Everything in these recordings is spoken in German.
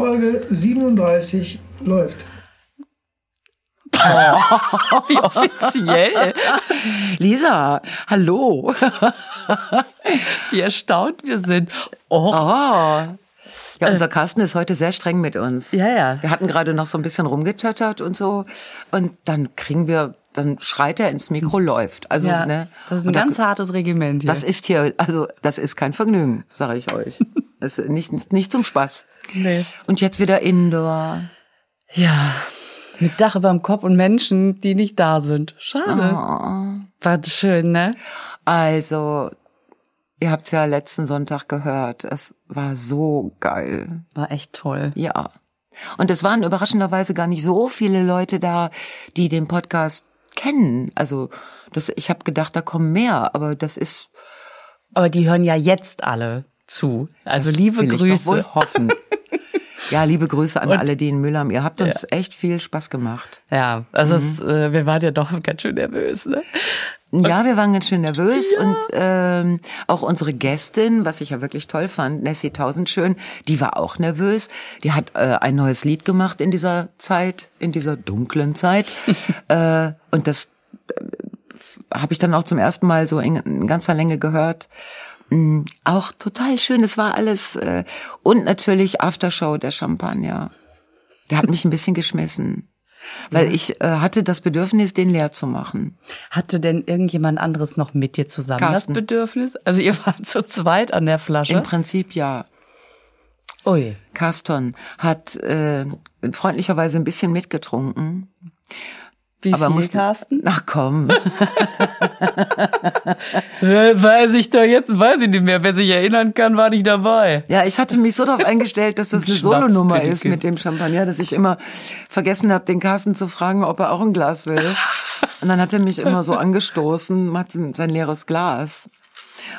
Folge 37 läuft. Oh, wie offiziell. Lisa, hallo. Wie erstaunt wir sind. Oh. oh. Ja, unser Carsten ist heute sehr streng mit uns. Ja, ja. Wir hatten gerade noch so ein bisschen rumgetöttert und so. Und dann kriegen wir, dann schreit er ins Mikro, läuft. Also, ja, ne? Das ist ein ganz da, hartes Regiment hier. Das ist hier, also, das ist kein Vergnügen, sage ich euch. Das ist nicht, nicht zum Spaß. Nee. Und jetzt wieder Indoor. Ja. Mit Dach über dem Kopf und Menschen, die nicht da sind. Schade. Oh. War schön, ne? Also, ihr habt's ja letzten Sonntag gehört. Es war so geil. War echt toll. Ja. Und es waren überraschenderweise gar nicht so viele Leute da, die den Podcast kennen. Also, das, ich habe gedacht, da kommen mehr, aber das ist. Aber die hören ja jetzt alle zu. Also das liebe Grüße. Hoffen. Ja, liebe Grüße an Und- alle, die in Müllheim. Ihr habt uns echt viel Spaß gemacht. Ja, also Mhm. es, äh, wir waren ja doch ganz schön nervös, ne? Ja, wir waren ganz schön nervös und ähm, auch unsere Gästin, was ich ja wirklich toll fand, Nessie Tausendschön, die war auch nervös. Die hat äh, ein neues Lied gemacht in dieser Zeit, in dieser dunklen Zeit. äh, und das äh, habe ich dann auch zum ersten Mal so in, in ganzer Länge gehört. Mm, Auch total schön. Es war alles äh, und natürlich Aftershow der Champagner. Der hat mich ein bisschen geschmissen, weil ich äh, hatte das Bedürfnis, den leer zu machen. Hatte denn irgendjemand anderes noch mit dir zusammen Carsten. das Bedürfnis? Also ihr wart zu zweit an der Flasche? Im Prinzip ja. Ui. Carston hat äh, freundlicherweise ein bisschen mitgetrunken. Wie aber viel, Carsten? Ach komm. Weiß ich doch jetzt, weiß ich nicht mehr. Wer sich erinnern kann, war nicht dabei. Ja, ich hatte mich so darauf eingestellt, dass das eine Solonummer ist mit dem Champagner, dass ich immer vergessen habe, den Carsten zu fragen, ob er auch ein Glas will. Und dann hat er mich immer so angestoßen, hat sein leeres Glas.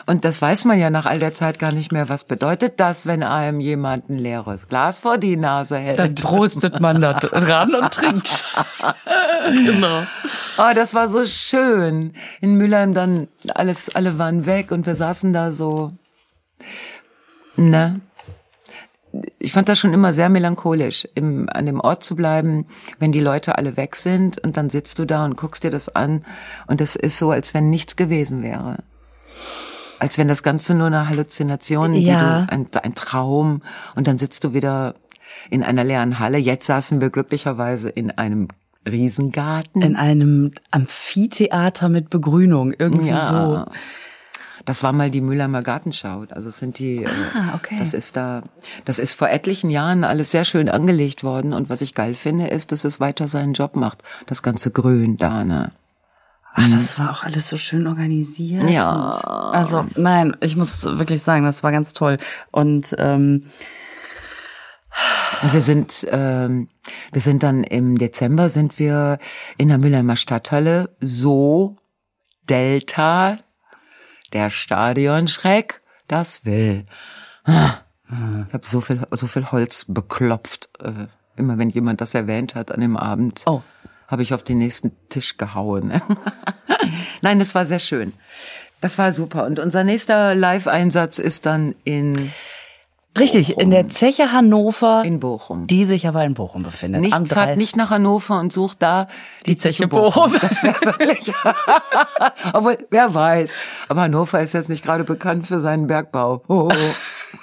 Und das weiß man ja nach all der Zeit gar nicht mehr. Was bedeutet das, wenn einem jemand ein leeres Glas vor die Nase hält? Dann prostet man da dran und trinkt. genau. Oh, das war so schön. In Mülheim dann alles, alle waren weg und wir saßen da so. Ne? Ich fand das schon immer sehr melancholisch, im, an dem Ort zu bleiben, wenn die Leute alle weg sind und dann sitzt du da und guckst dir das an und es ist so, als wenn nichts gewesen wäre. Als wenn das Ganze nur eine Halluzination, Ja. du, ein, ein Traum und dann sitzt du wieder in einer leeren Halle. Jetzt saßen wir glücklicherweise in einem Riesengarten. In einem Amphitheater mit Begrünung, irgendwie so. Das war mal die Mülheimer Gartenschau. Also es sind die. Ah, okay. Das ist da. Das ist vor etlichen Jahren alles sehr schön angelegt worden. Und was ich geil finde, ist, dass es weiter seinen Job macht. Das ganze Grün da, ne? Ach, das war auch alles so schön organisiert. Ja. Und, also, nein, ich muss wirklich sagen, das war ganz toll. Und ähm, wir sind, ähm, wir sind dann im Dezember sind wir in der Mülheimer Stadthalle so Delta, der Stadionschreck, das will. Ah, Ich habe so viel, so viel Holz beklopft. Äh, immer wenn jemand das erwähnt hat an dem Abend, Oh. Habe ich auf den nächsten Tisch gehauen. Nein, das war sehr schön. Das war super. Und unser nächster Live-Einsatz ist dann in, richtig, in der Zeche Hannover, in Bochum. die sich aber in Bochum befindet. Nicht, fahrt nicht nach Hannover und sucht da die, Zeche Bochum. Das wäre wirklich. Obwohl, wer weiß. Aber Hannover ist jetzt nicht gerade bekannt für seinen Bergbau. Oh.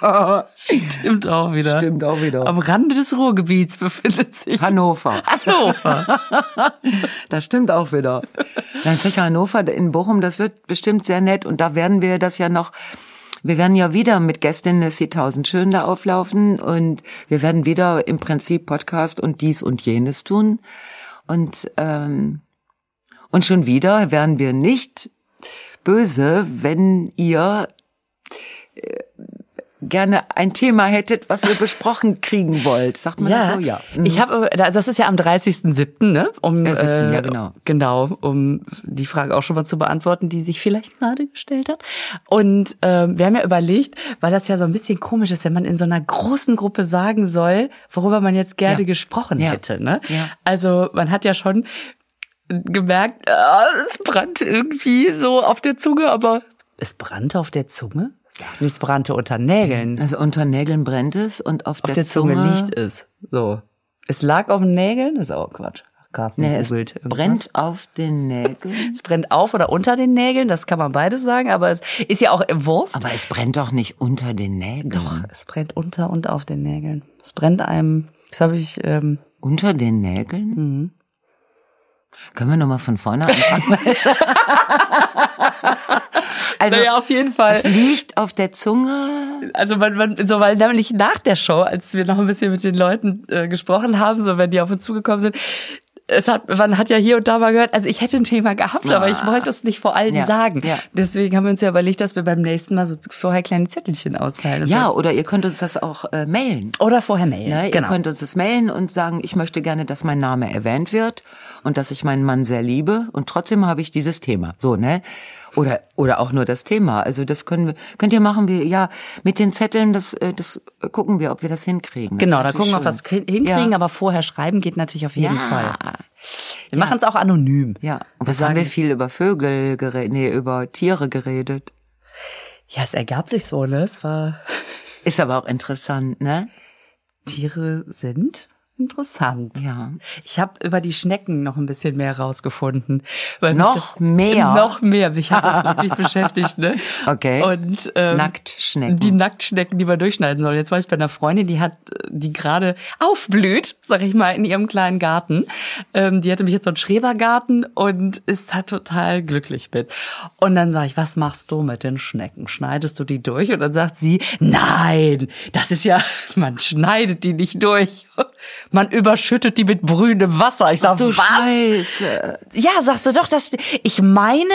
Stimmt auch wieder. Stimmt auch wieder. Am Rande des Ruhrgebiets befindet sich Hannover. Hannover. Das stimmt auch wieder. Dann sicher Hannover in Bochum, das wird bestimmt sehr nett. Und da werden wir das ja noch, wir werden ja wieder mit Gästinnen des 1000 Schön da auflaufen und wir werden wieder im Prinzip Podcast und dies und jenes tun. Und, ähm, und schon wieder wären wir nicht böse, wenn ihr äh, gerne ein Thema hättet, was ihr besprochen kriegen wollt. Sagt man das so? Ja. Mhm. Ich habe, also das ist ja am 30.07., ne? Um, Ja, 7., ja, genau. Genau, um die Frage auch schon mal zu beantworten, die sich vielleicht gerade gestellt hat. Und ähm, wir haben ja überlegt, weil das ja so ein bisschen komisch ist, wenn man in so einer großen Gruppe sagen soll, worüber man jetzt gerne Ja. gesprochen Ja. hätte. Ne? Ja. Also man hat ja schon gemerkt, ah, es brannte irgendwie so auf der Zunge, aber es brannte auf der Zunge? Es brannte unter Nägeln. Also unter Nägeln brennt es und auf, Auf der Zunge liegt es. So. Es lag auf den Nägeln, das ist auch Quatsch. Carsten Nee, es irgendwas. brennt auf den Nägeln. Es brennt auf oder unter den Nägeln, das kann man beides sagen, aber es ist ja auch Wurst. Aber es brennt doch nicht unter den Nägeln. Doch, es brennt unter und auf den Nägeln. Es brennt einem, das habe ich, ähm, Unter den Nägeln? Mhm. Können wir nochmal von vorne anfangen? also, naja, auf jeden Fall. es liegt auf der Zunge. Also man, man, so weil nämlich nach der Show, als wir noch ein bisschen mit den Leuten äh, gesprochen haben, so wenn die auf uns zugekommen sind, es hat, man hat ja hier und da mal gehört, also ich hätte ein Thema gehabt, aber ich wollte es nicht vor allen Ja, sagen. ja. Deswegen haben wir uns ja überlegt, dass wir beim nächsten Mal so vorher kleine Zettelchen austeilen. Ja, oder ihr könnt uns das auch äh, mailen. dann- Oder vorher mailen. Ne? Ihr genau. könnt uns das mailen und sagen, ich möchte gerne, dass mein Name erwähnt wird und dass ich meinen Mann sehr liebe und trotzdem habe ich dieses Thema. So, ne? Oder oder auch nur das Thema. Also das können wir könnt ihr machen wir ja mit den Zetteln, das äh, das gucken wir, ob wir das hinkriegen. Das Genau, da gucken wir, ob wir kri- hinkriegen, Ja. aber vorher schreiben geht natürlich auf jeden Ja. Fall. Wir machen es auch anonym. Ja, und was haben wir viel über Vögel geredet, nee, über Tiere geredet. Ja, es ergab sich so, ne? Es war, Ist aber auch interessant, ne? Tiere sind interessant. Ja. Ich habe über die Schnecken noch ein bisschen mehr rausgefunden. Weil Noch das, mehr? Noch mehr. Mich hat das wirklich beschäftigt, ne? Okay. Und ähm, Nacktschnecken. Die Nacktschnecken, die man durchschneiden soll. Jetzt war ich bei einer Freundin, die hat, die gerade aufblüht, sag ich mal, in ihrem kleinen Garten. Ähm, die hatte mich jetzt so einen Schrebergarten und ist da total glücklich mit. Und dann sage ich, was machst du mit den Schnecken? Schneidest du die durch? Und dann sagt sie, nein, das ist ja, man schneidet die nicht durch. Man überschüttet die mit brühendem Wasser. Ich sag, Du was? Scheiße. Ja, sagt sie doch, das, ich meine,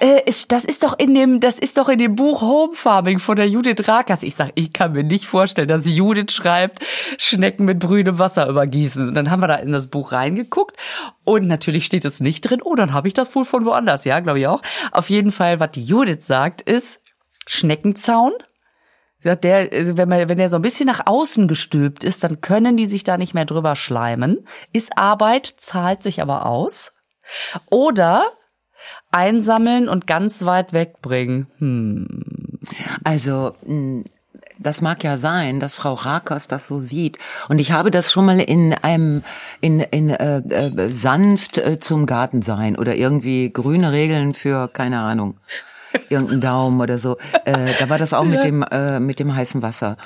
äh, ist, das ist doch in dem, das ist doch in dem Buch Home Farming von der Judith Rakers. Ich sag, ich kann mir nicht vorstellen, dass Judith schreibt, Schnecken mit brühendem Wasser übergießen. Und dann haben wir da in das Buch reingeguckt und natürlich steht es nicht drin. Oh, dann habe ich das wohl von woanders. Ja, glaube ich auch. Auf jeden Fall, was die Judith sagt, ist Schneckenzaun. Sagt, der, also wenn man, wenn der so ein bisschen nach außen gestülpt ist, dann können die sich da nicht mehr drüber schleimen. Ist Arbeit, zahlt sich aber aus. Oder einsammeln und ganz weit wegbringen. Hm. Also, mh, das mag ja sein, dass Frau Rakers das so sieht. Und ich habe das schon mal in einem, in, in äh, äh, sanft äh, zum Garten sein oder irgendwie grüne Regeln für, keine Ahnung, irgendeinen Daumen oder so. Äh, da war das auch mit dem, äh, mit dem heißen Wasser.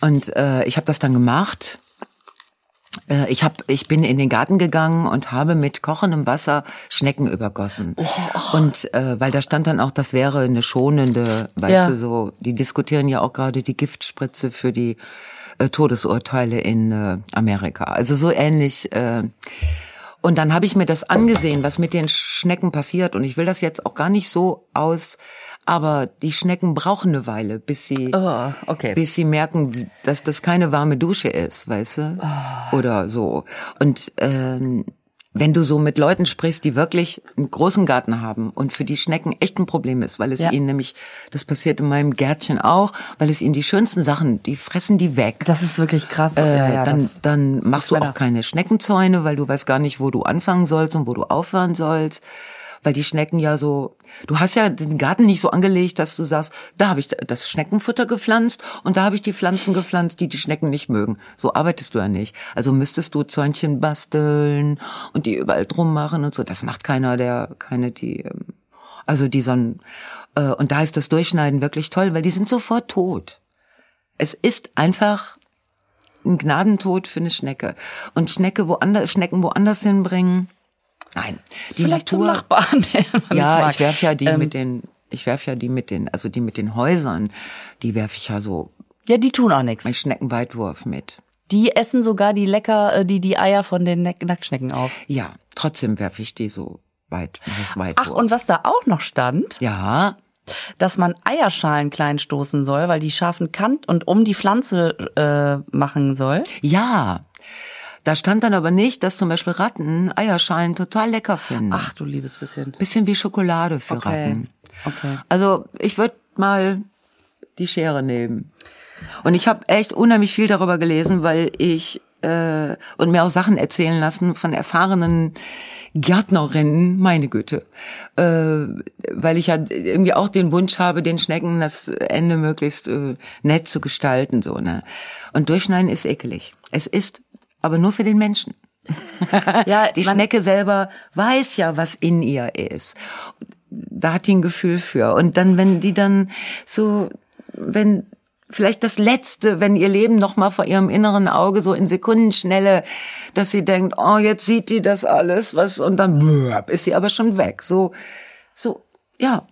Und äh, ich habe das dann gemacht. Äh, Ich hab, ich bin in den Garten gegangen und habe mit kochendem Wasser Schnecken übergossen. Und äh, weil da stand dann auch, das wäre eine schonende, weißt Ja. du, so, die diskutieren ja auch gerade die Giftspritze für die äh, Todesurteile in äh, Amerika. Also so ähnlich. Äh, und dann habe ich mir das angesehen, was mit den Schnecken passiert. Und ich will das jetzt auch gar nicht so aus, aber die Schnecken brauchen eine Weile, bis sie Oh, okay. bis sie merken, dass das keine warme Dusche ist, weißt du? Oder so. Und ähm, wenn du so mit Leuten sprichst, die wirklich einen großen Garten haben und für die Schnecken echt ein Problem ist, weil es Ja. ihnen nämlich, das passiert in meinem Gärtchen auch, weil es ihnen die schönsten Sachen, die fressen die weg. Das ist wirklich krass. Äh, ja, ja, dann dann machst du auch keine Schneckenzäune, weil du weißt gar nicht, wo du anfangen sollst und wo du aufhören sollst. Weil die Schnecken ja so, du hast ja den Garten nicht so angelegt, dass du sagst, da habe ich das Schneckenfutter gepflanzt und da habe ich die Pflanzen gepflanzt, die die Schnecken nicht mögen. So arbeitest du ja nicht. Also müsstest du Zäunchen basteln und die überall drum machen und so. Das macht keiner, der keine die, ähm, also die so ein, äh, und da ist das Durchschneiden wirklich toll, weil die sind sofort tot. Es ist einfach ein Gnadentod für eine Schnecke. Und Schnecke woanders, Schnecken woanders hinbringen. Nein. Die vielleicht zum Natur, Nachbarn, der ja, ich werf ja die Ähm, mit den, ich werf ja die mit den, also die mit den Häusern, die werf ich ja so Ja, die tun auch nichts. bei Schneckenweitwurf mit. Die essen sogar die lecker, äh, die die Eier von den Nack- Nacktschnecken auf. Ja, trotzdem werf ich die so weit, das Ach, Weitwurf. und was da auch noch stand, ja, dass man Eierschalen klein stoßen soll, weil die scharfen Kant und um die Pflanze äh, machen soll. ja. Da stand dann aber nicht, dass zum Beispiel Ratten Eierschalen total lecker finden. Ach du liebes bisschen. Bisschen wie Schokolade für Okay. Ratten. Okay. Also ich würde mal die Schere nehmen. Und ich habe echt unheimlich viel darüber gelesen, weil ich äh, und mir auch Sachen erzählen lassen von erfahrenen Gärtnerinnen, meine Güte. Äh, weil ich ja irgendwie auch den Wunsch habe, den Schnecken das Ende möglichst äh, nett zu gestalten. so ne. Und Durchschneiden ist ekelig. Es ist aber nur für den Menschen. Ja, Die Schnecke selber weiß ja, was in ihr ist. Da hat die ein Gefühl für. Und dann, wenn die dann so, wenn vielleicht das Letzte, wenn ihr Leben noch mal vor ihrem inneren Auge so in Sekundenschnelle, dass sie denkt, oh, jetzt sieht die das alles, was, und dann blöp, ist sie aber schon weg. So, so, ja.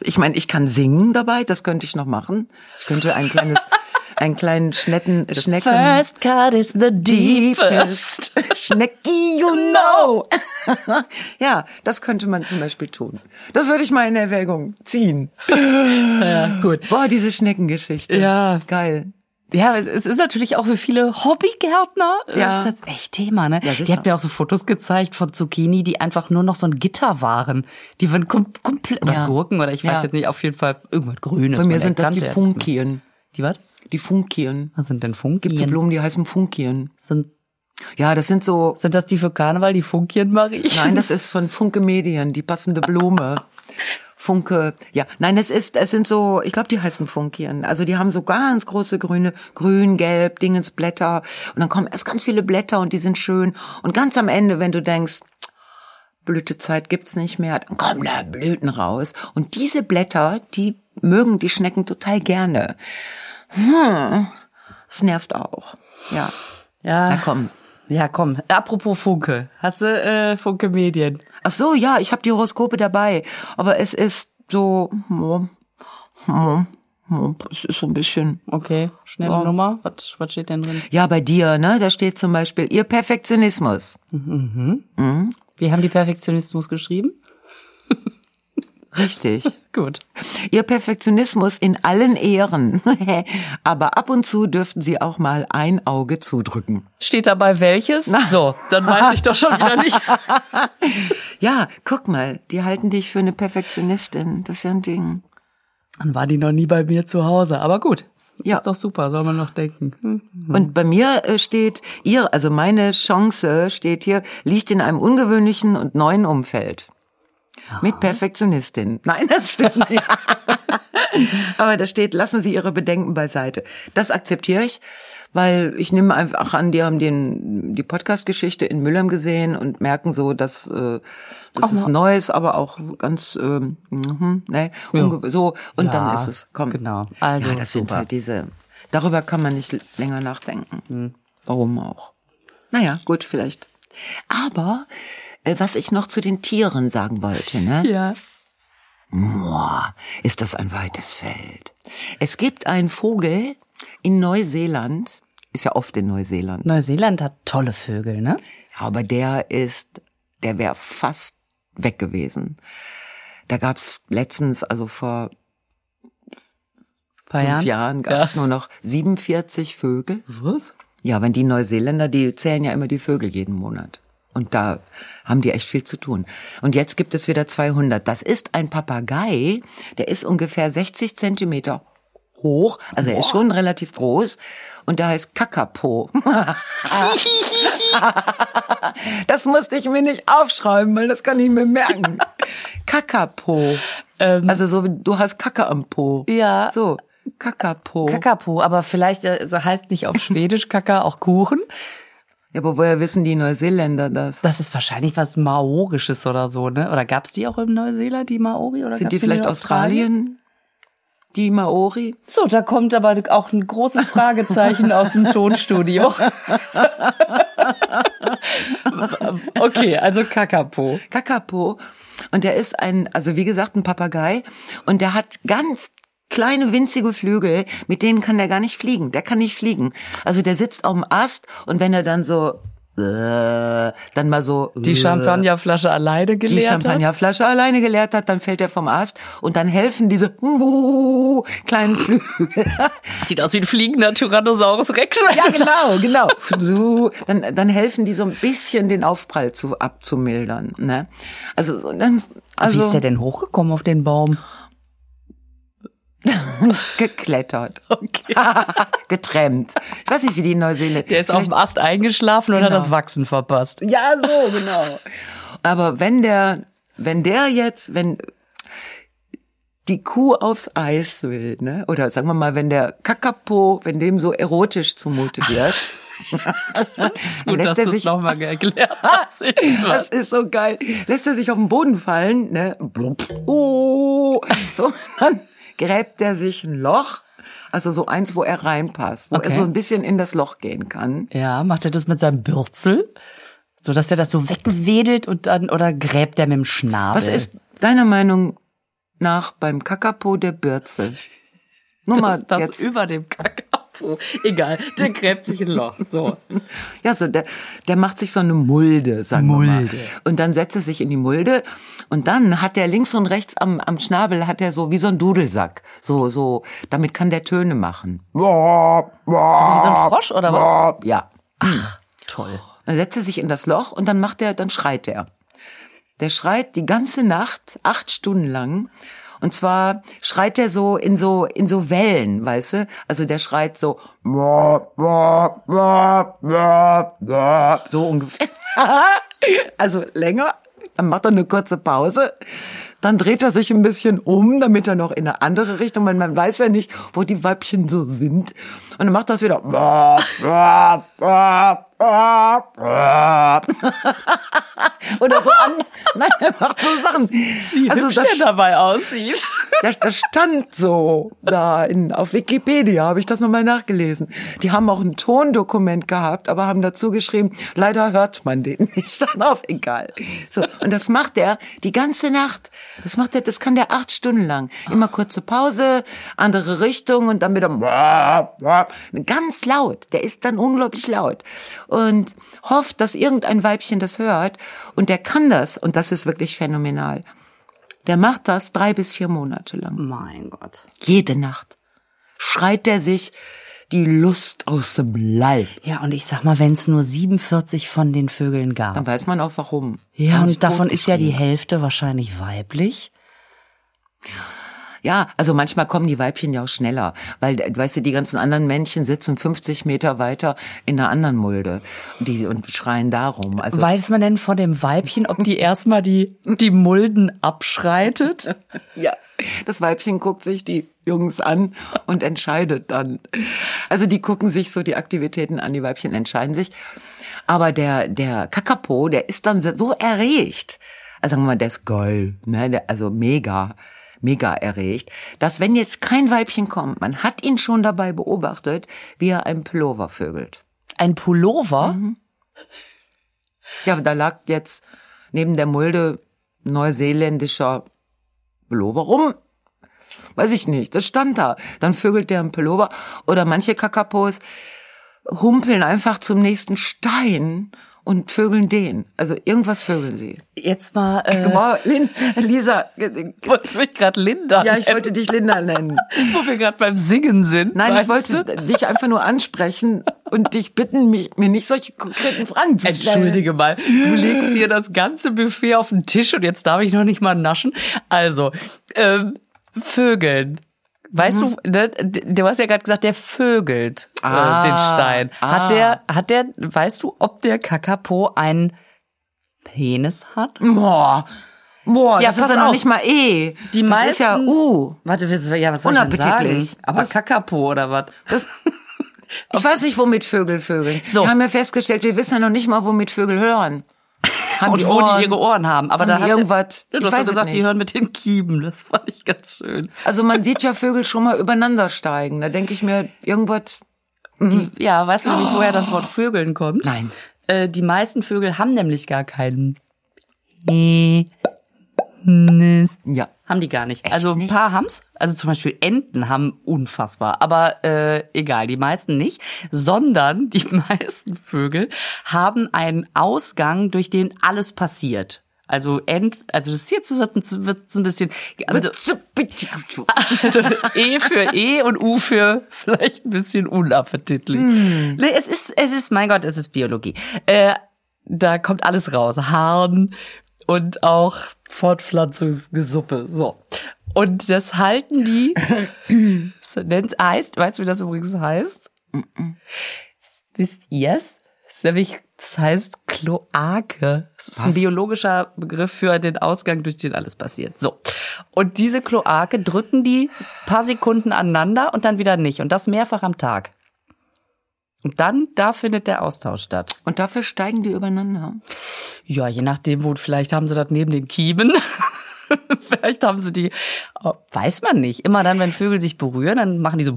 Ich meine, ich kann singen dabei, das könnte ich noch machen. Ich könnte ein kleines, einen kleinen Schnecken, Schnecken. First cut is the deepest. Schnecki, you know. ja, das könnte man zum Beispiel tun. Das würde ich mal in Erwägung ziehen. Ja, gut. Boah, diese Schneckengeschichte. Ja. Geil. Ja, es ist natürlich auch für viele Hobbygärtner äh, Ja. das ist echt Thema, ne? Ja, die hat mir auch so Fotos gezeigt von Zucchini, die einfach nur noch so ein Gitter waren. Die waren kom komplett oder Ja. Gurken oder ich weiß Ja. jetzt nicht, auf jeden Fall irgendwas Grünes. Bei mir sind das die Funkien. Die was? Die Funkien. Was sind denn Gibt so Funkien? Blumen, die heißen Funkien. Sind, Ja, das sind so, sind das die für Karneval, die Funkien, Marie? nein, das ist von Funke Medien, die passende Blume. Funke, ja, nein, es ist, es sind so, ich glaube, die heißen Funkien. Also die haben so ganz große grüne, grün, gelb, Dingensblätter und dann kommen erst ganz viele Blätter und die sind schön und ganz am Ende, wenn du denkst, Blütezeit gibt's nicht mehr, dann kommen da Blüten raus und diese Blätter, die mögen die Schnecken total gerne. Hm, das nervt auch. Ja, Ja. na komm. Ja, komm. Apropos Funke. Hast du äh, Funke Medien? Ach so, ja, ich habe die Horoskope dabei, aber es ist so, hm, hm, hm, es ist so ein bisschen. Okay, schnelle Ja. Nummer. Was, was steht denn drin? Ja, bei dir, ne, da steht zum Beispiel ihr Perfektionismus. Wir haben die Perfektionismus geschrieben. Richtig. Gut. Ihr Perfektionismus in allen Ehren. aber ab und zu dürften Sie auch mal ein Auge zudrücken. Steht dabei welches? So, dann weiß ich doch schon wieder nicht. Ja, guck mal, die halten dich für eine Perfektionistin. Das ist ja ein Ding. Dann war die noch nie bei mir zu Hause. Aber gut. Ja. Ist doch super, soll man noch denken. Hm. Und bei mir äh, steht, ihr, also meine Chance steht hier, liegt in einem ungewöhnlichen und neuen Umfeld. Mit Perfektionistin. Nein, das stimmt nicht. Aber da steht, lassen Sie Ihre Bedenken beiseite. Das akzeptiere ich, weil ich nehme einfach an, die haben den, die Podcast-Geschichte in Mülheim gesehen und merken so, dass äh, das ist Neues, aber auch ganz ähm, mhm, ne, unge- so und Ja, dann ist es. Komm. genau. Also, ja, das sind super. halt diese. Darüber kann man nicht länger nachdenken. Warum auch? Naja, gut, vielleicht. Aber was ich noch zu den Tieren sagen wollte, ne? Ja. Boah, ist das ein weites Feld. Es gibt einen Vogel in Neuseeland, ist ja oft in Neuseeland, Neuseeland hat tolle Vögel, ne? aber der ist, der wäre fast weg gewesen. Da gab's letztens, also vor Paar fünf Jahren. Jahren, gab's nur noch 47 Vögel. Was? Ja, wenn die Neuseeländer, die zählen ja immer die Vögel jeden Monat. Und da haben die echt viel zu tun. Und jetzt gibt es wieder 200. Das ist ein Papagei, der ist ungefähr 60 Zentimeter hoch. Also er ist schon relativ groß. Und der heißt Kakapo. das musste ich mir nicht aufschreiben, weil das kann ich mir merken. Kakapo. Ähm, Also so, wie du hast Kacke am Po. Ja. So, Kakapo. Kakapo, aber vielleicht äh, heißt nicht auf Schwedisch Kaka auch Kuchen. Ja, aber woher wissen die Neuseeländer das? Das ist wahrscheinlich was Maorisches oder so, ne? Oder gab's die auch in Neuseeland, die Maori? Oder Sind die vielleicht in Australien? Die Maori? So, da kommt aber auch ein großes Fragezeichen aus dem Tonstudio. okay, also Kakapo. Kakapo. Und der ist ein, also wie gesagt, ein Papagei. Und der hat ganz kleine winzige Flügel, mit denen kann der gar nicht fliegen. Der kann nicht fliegen. Also der sitzt auf dem Ast und wenn er dann so, äh, dann mal so, Die äh, Champagnerflasche alleine die geleert hat. Champagnerflasche alleine geleert hat, dann fällt er vom Ast und dann helfen diese uh, kleinen Flügel. Sieht aus wie ein fliegender Tyrannosaurus Rex. Ja, genau, genau. Dann, dann helfen die so ein bisschen den Aufprall zu, abzumildern. Ne? Also, so, dann, Also, also wie ist der denn hochgekommen auf den Baum? Geklettert. Okay. Getrennt. Ich weiß nicht, wie die in Neuseeland. Der ist auf dem Ast eingeschlafen und hat Genau. das Wachsen verpasst. Ja, so, genau. Aber wenn der, wenn der jetzt, wenn die Kuh aufs Eis will, ne? Oder sagen wir mal, wenn der Kakapo, wenn dem so erotisch zumute wird, Gut, dass lässt du er es sich, nochmal erklärt hast. das ist so geil, lässt er sich auf den Boden fallen, ne? Blub. Oh, so, dann gräbt er sich ein Loch, also so eins, wo er reinpasst, wo Okay. er so ein bisschen in das Loch gehen kann. Ja, macht er das mit seinem Bürzel? So dass er das so wegwedelt und dann, oder gräbt er mit dem Schnabel? Was ist deiner Meinung nach beim Kakapo der Bürzel? Nur mal das, das jetzt. über dem Kakapo? Egal, der gräbt sich ein Loch. So. Ja, so der, der macht sich so eine Mulde, sagen wir mal. Mulde. Und dann setzt er sich in die Mulde und dann hat er links und rechts am, am Schnabel hat er so wie so ein Dudelsack. So, so, damit kann der Töne machen. Also wie so ein Frosch oder was? Ja. Toll. Dann setzt er sich in das Loch und dann macht er, dann schreit er. Der schreit die ganze Nacht, acht Stunden lang. Und zwar schreit er so in so, in so Wellen, weißt du? Also der schreit so, so ungefähr. Also länger. Dann macht er eine kurze Pause. Dann dreht er sich ein bisschen um, damit er noch in eine andere Richtung, weil man weiß ja nicht, wo die Weibchen so sind. Und dann macht das wieder. Oder so an. Nein, er macht so Sachen. Wie also hübsch das, der dabei aussieht. das, das stand so da in, auf Wikipedia, habe ich das nochmal nachgelesen. Die haben auch ein Tondokument gehabt, aber haben dazu geschrieben, leider hört man den nicht. Dann auf, egal. So, und das macht er die ganze Nacht. Das macht er, das kann der acht Stunden lang. Immer kurze Pause, andere Richtung und dann wieder ganz laut. Der ist dann unglaublich laut und hofft, dass irgendein Weibchen das hört und der kann das und das ist wirklich phänomenal. Der macht das drei bis vier Monate lang. Mein Gott. Jede Nacht schreit er sich die Lust aus dem Leib. Ja, und ich sag mal, wenn es nur 47 von den Vögeln gab. Dann weiß man auch warum. Ja, und davon ist ja die. Hälfte wahrscheinlich weiblich. Ja, also manchmal kommen die Weibchen ja auch schneller, weil, weißt du, die ganzen anderen Männchen sitzen 50 Meter weiter in einer anderen Mulde die, und schreien darum. Also, Weiß man denn von dem Weibchen, ob die erstmal die, die Mulden abschreitet? ja, das Weibchen guckt sich die Jungs an und entscheidet dann. Also die gucken sich so die Aktivitäten an, die Weibchen entscheiden sich. Aber der, der Kakapo, der ist dann so erregt. Also sagen wir mal, der ist geil, ne, der, also mega, mega erregt, dass wenn jetzt kein Weibchen kommt, man hat ihn schon dabei beobachtet, wie er einen Pullover vögelt. Ein Pullover? Ja, da lag jetzt neben der Mulde neuseeländischer Pullover rum. Weiß ich nicht, das stand da. Dann vögelt der einen Pullover. Oder manche Kakapos humpeln einfach zum nächsten Stein und vögeln den. Also irgendwas vögeln sie. Jetzt mal, äh, mal, Lin, Lisa, wolltest du mich gerade Linda ja, ich wollte dich Linda nennen. wo wir gerade beim Singen sind. Nein, ich wollte du? dich einfach nur ansprechen und dich bitten, mich, mir nicht solche konkreten Fragen zu stellen. Entschuldige mal, du legst hier das ganze Buffet auf den Tisch und jetzt darf ich noch nicht mal naschen. Also, ähm, Vögeln. Weißt Mhm. du, ne, du hast ja gerade gesagt, der vögelt äh, Ah, den Stein. Hat ah. der, hat der, weißt du, ob der Kakapo einen Penis hat? Boah. Boah, Ja, das ist ja noch auf. nicht mal E. Die das meisten, ist ja U. Warte, was- ja, was soll ich denn sagen? Aber Das- Kakapo oder was? Ich weiß nicht, womit Vögel vögeln. So. Wir haben ja festgestellt, wir wissen ja noch nicht mal, womit Vögel hören. Haben Und wo die ihre Ohren haben. Aber da die hast irgendwas- du, ich hast ja es gesagt, die hören mit den Kiemen. Das fand ich ganz schön. Also man sieht ja Vögel schon mal übereinander steigen. Da denke ich mir, irgendwas. Die, ja, weißt du nämlich, woher das Wort Vögeln kommt? Nein. Äh, die meisten Vögel haben nämlich gar keinen. Ja. Haben die gar nicht. Echt also ein nicht? paar haben's. Also zum Beispiel Enten haben unfassbar. Aber äh, egal, die meisten nicht. Sondern die meisten Vögel haben einen Ausgang, durch den alles passiert. Also Ent, also das jetzt wird, ein- wird ein bisschen, also E für E und U für vielleicht ein bisschen unappetitlich. Nee, es ist, es ist, mein Gott, es ist Biologie. Äh, da kommt alles raus. Haaren und auch Fortpflanzungsgesuppe. So. Und das halten die, das nennt, heißt, weißt du, wie das übrigens heißt? Wisst ihr's? Das ist nämlich, das heißt Kloake. Das ist ein Was? biologischer Begriff für den Ausgang, durch den alles passiert. So. Und diese Kloake drücken die paar Sekunden aneinander und dann wieder nicht. Und das mehrfach am Tag. Und dann, da findet der Austausch statt. Und dafür steigen die übereinander. Ja, je nachdem, wo, vielleicht haben sie das neben den Kiemen. vielleicht haben sie die, oh, weiß man nicht. Immer dann, wenn Vögel sich berühren, dann machen die so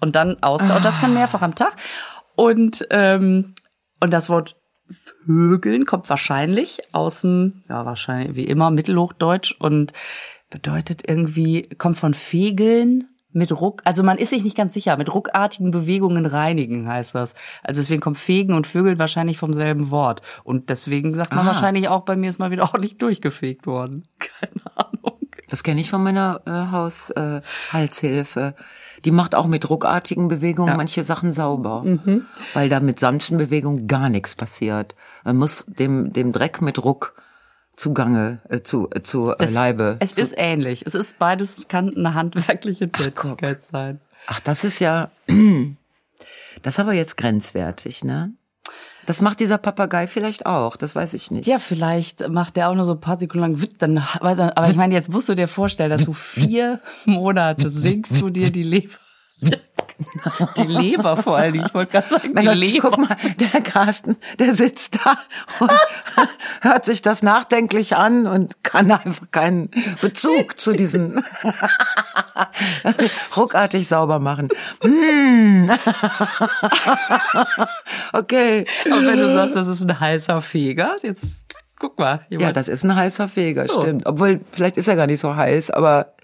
und dann Austausch. Und das kann mehrfach am Tag. Und, ähm, und das Wort Vögeln kommt wahrscheinlich aus dem, ja, wahrscheinlich wie immer Mittelhochdeutsch und bedeutet irgendwie, kommt von Fegeln mit Ruck, also man ist sich nicht ganz sicher, mit ruckartigen Bewegungen reinigen heißt das. Also deswegen kommt Fegen und Vögeln wahrscheinlich vom selben Wort. Und deswegen sagt man Ah. wahrscheinlich auch, bei mir ist mal wieder ordentlich durchgefegt worden. Keine Ahnung. Das kenne ich von meiner äh, Haushaltshilfe. Äh. Die macht auch mit ruckartigen Bewegungen manche Sachen sauber, weil da mit sanften Bewegungen gar nichts passiert. Man muss dem dem Dreck mit Ruck zugange äh, zu äh, zu äh, Es- Leibe. Es zu, ist ähnlich. Es ist beides kann eine handwerkliche. Tätigkeit sein. Ach, das ist ja das ist aber jetzt grenzwertig, ne? Das macht dieser Papagei vielleicht auch, das weiß ich nicht. Ja, vielleicht macht der auch nur so ein paar Sekunden lang, witt, dann, weiß er- aber ich meine, jetzt musst du dir vorstellen, dass du vier Monate singst du dir die Leber, die Leber vor allen Dingen, ich wollte gerade sagen, die Gott, Leber. Guck mal, der Carsten, der sitzt da und hört sich das nachdenklich an und kann einfach keinen Bezug zu diesen ruckartig sauber machen. Hm. Okay. Aber wenn du sagst, das ist ein heißer Feger, jetzt guck mal. Ja, Jemand, das ist ein heißer Feger, So. stimmt. Obwohl, vielleicht ist er gar nicht so heiß, aber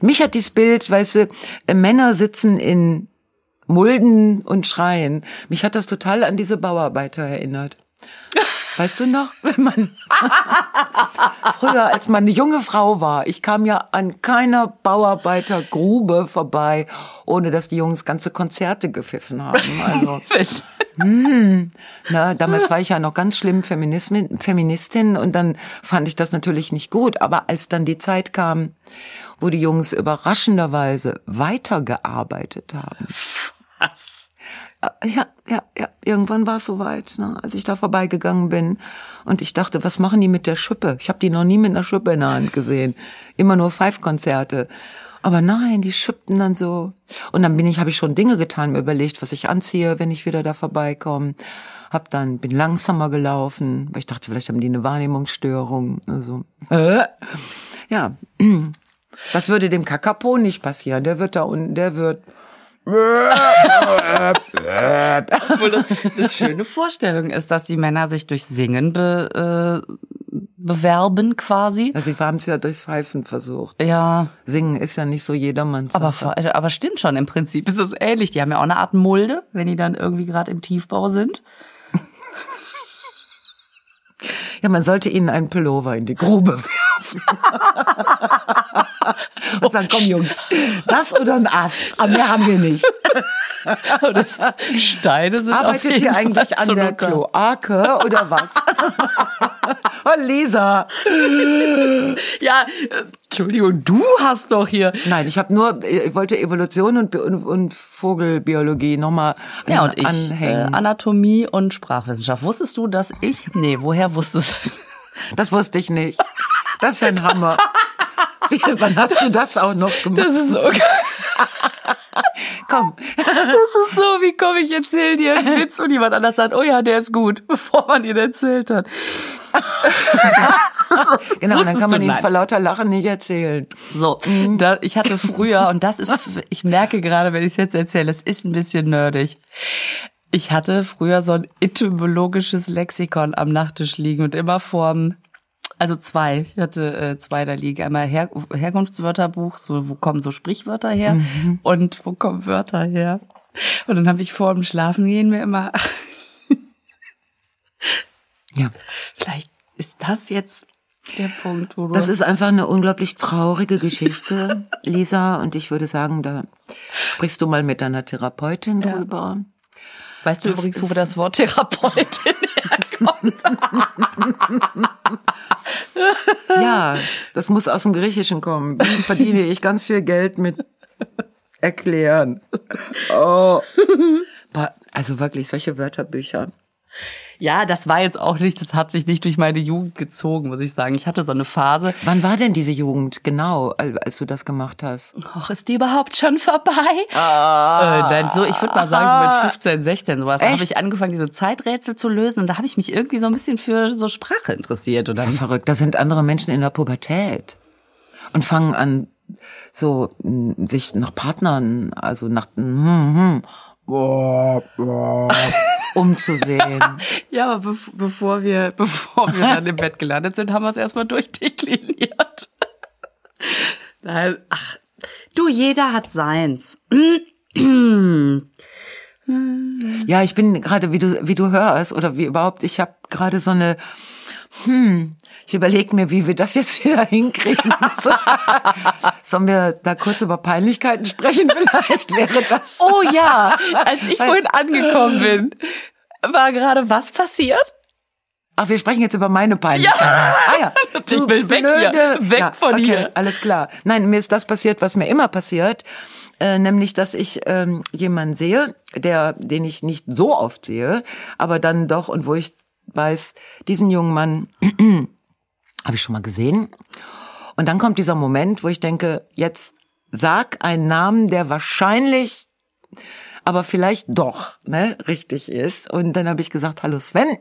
mich hat dieses Bild, weißt du, äh, Männer sitzen in Mulden und schreien. Mich hat das total an diese Bauarbeiter erinnert. Weißt du noch, wenn man früher, als man eine junge Frau war, ich kam ja an keiner Bauarbeitergrube vorbei, ohne dass die Jungs ganze Konzerte gepfiffen haben. Also, na, damals war ich ja noch ganz schlimm Feministin und dann fand ich das natürlich nicht gut. Aber als dann die Zeit kam, wo die Jungs überraschenderweise weitergearbeitet haben, was? äh, ja, ja, ja, irgendwann war es soweit, ne, als ich da vorbeigegangen bin und ich dachte, was machen die mit der Schippe? Ich habe die noch nie mit einer Schippe in der Hand gesehen, immer nur Five-Konzerte. Aber nein, die schippten dann so. Und dann bin ich, habe ich schon Dinge getan, mir überlegt, was ich anziehe, wenn ich wieder da vorbeikomme. Hab dann, bin langsamer gelaufen, weil ich dachte, vielleicht haben die eine Wahrnehmungsstörung. Also, äh, ja, das würde dem Kakapo nicht passieren. Der wird da unten, der wird Obwohl das, das schöne Vorstellung ist, dass die Männer sich durch Singen be, äh, bewerben quasi. Also sie haben es ja durchs Pfeifen versucht. Ja, Singen ist ja nicht so jedermanns aber, aber stimmt schon, im Prinzip ist es ähnlich. Die haben ja auch eine Art Mulde, wenn die dann irgendwie gerade im Tiefbau sind. Ja, man sollte ihnen einen Pullover in die Grube werfen. Und sagen, komm Jungs, das oder ein Ast, aber mehr haben wir nicht. Steine sind Arbeitet ihr eigentlich an der. Kloake oder was? oh, Lisa. Ja, äh, Entschuldigung, du hast doch hier. Nein, ich habe nur, ich wollte Evolution und, und, und Vogelbiologie nochmal an, Ja, und ich äh, anhängen. Anatomie und Sprachwissenschaft. Wusstest du, dass ich, nee, woher wusstest du? das wusste ich nicht. Das ist ein Hammer. Wie, wann hast du das auch noch gemacht? Das ist so geil. Komm. Das ist so, wie komm, ich erzähle dir einen Witz und jemand anders sagt, oh ja, der ist gut, bevor man ihn erzählt hat. Genau, dann kann man ihn vor lauter Lachen nicht erzählen. So, da, ich hatte früher, und das ist, ich merke gerade, wenn ich es jetzt erzähle, es ist ein bisschen nerdig. Ich hatte früher so ein etymologisches Lexikon am Nachttisch liegen und immer vorm, also zwei, ich hatte äh, zwei da liegen. Einmal Her Herkunftswörterbuch, so wo kommen so Sprichwörter her und wo kommen Wörter her. Und dann habe ich vor dem Schlafengehen mir immer, Ja. vielleicht ist das jetzt der Punkt, wo du Das ist einfach eine unglaublich traurige Geschichte, Lisa. Und ich würde sagen, da sprichst du mal mit deiner Therapeutin Ja. drüber. Weißt du Das übrigens, wo ist- das Wort Therapeutin herkommt? Ja, das muss aus dem Griechischen kommen. Wie verdiene ich ganz viel Geld mit erklären. Oh. Also wirklich, solche Wörterbücher. Ja, das war jetzt auch nicht, das hat sich nicht durch meine Jugend gezogen, muss ich sagen. Ich hatte so eine Phase. Wann war denn diese Jugend genau, al- als du das gemacht hast? Ach, ist die überhaupt schon vorbei? Ah. Äh, nein, so, ich würde mal sagen, so mit 15, 16 sowas. Da habe ich angefangen, diese Zeiträtsel zu lösen und da habe ich mich irgendwie so ein bisschen für so Sprache interessiert. Und Das ist verrückt. Da sind andere Menschen in der Pubertät und fangen an, so sich nach Partnern, also nach hm, hm, boah, boah, umzusehen. Ja, aber bev bevor wir, bevor wir dann im Bett gelandet sind, haben wir es erstmal durchdekliniert. Nein, ach, du, jeder hat seins. Ja, ich bin gerade, wie du, wie du hörst, oder wie überhaupt, ich habe gerade so eine, hm, ich überlege mir, wie wir das jetzt wieder hinkriegen. So, Sollen wir da kurz über Peinlichkeiten sprechen? Vielleicht wäre das. Oh ja, als ich vorhin angekommen bin, war gerade was passiert? Ach, wir sprechen jetzt über meine Peinlichkeiten. Ah ja. Ich will weg hier. Weg von okay, hier. Alles klar. Nein, mir ist das passiert, was mir immer passiert. Äh, nämlich, dass ich ähm, jemanden sehe, der, den ich nicht so oft sehe, aber dann doch und wo ich weiß, diesen jungen Mann habe ich schon mal gesehen. Und dann kommt dieser Moment, wo ich denke, jetzt sag einen Namen, der wahrscheinlich, aber vielleicht doch, ne, richtig ist. Und dann habe ich gesagt, hallo Sven.